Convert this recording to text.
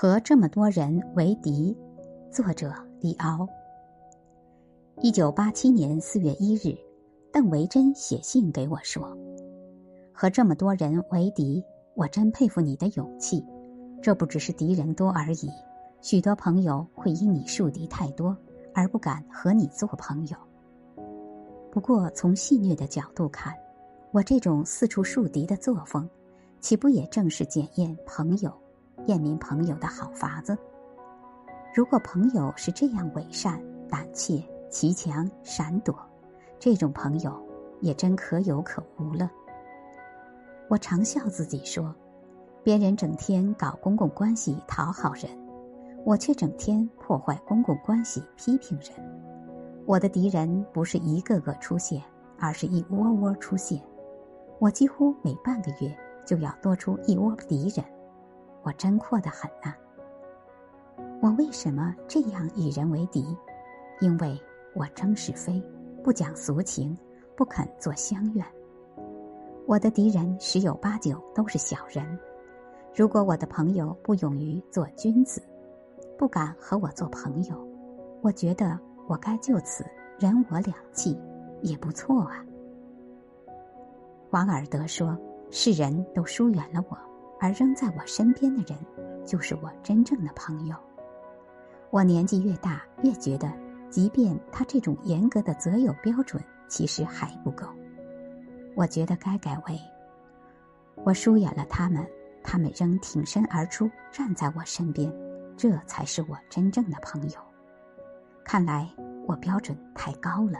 和这么多人为敌。作者李敖。一九八七年四月一日，邓维珍写信给我说：“和这么多人为敌，我真佩服你的勇气。这不只是敌人多而已，许多朋友会因你树敌太多而不敢和你做朋友。不过从戏谑的角度看，我这种四处树敌的作风，岂不也正是检验朋友？”验明朋友的好法子。如果朋友是这样伪善、胆怯、骑墙、闪躲，这种朋友也真可有可无了。我常笑自己说，别人整天搞公共关系讨好人，我却整天破坏公共关系批评人。我的敌人不是一个个出现，而是一窝窝出现。我几乎每半个月就要多出一窝敌人。我真阔得很呐！我为什么这样与人为敌？因为我争是非，不讲俗情，不肯做乡愿。我的敌人十有八九都是小人。如果我的朋友不勇于做君子，不敢和我做朋友，我觉得我该就此人我两弃，也不错啊。王尔德说：“世人都疏远了我。”而仍在我身边的人，就是我真正的朋友。我年纪越大，越觉得，即便他这种严格的择友标准，其实还不够。我觉得该改为：我疏远了他们，他们仍挺身而出，站在我身边，这才是我真正的朋友。看来我标准太高了。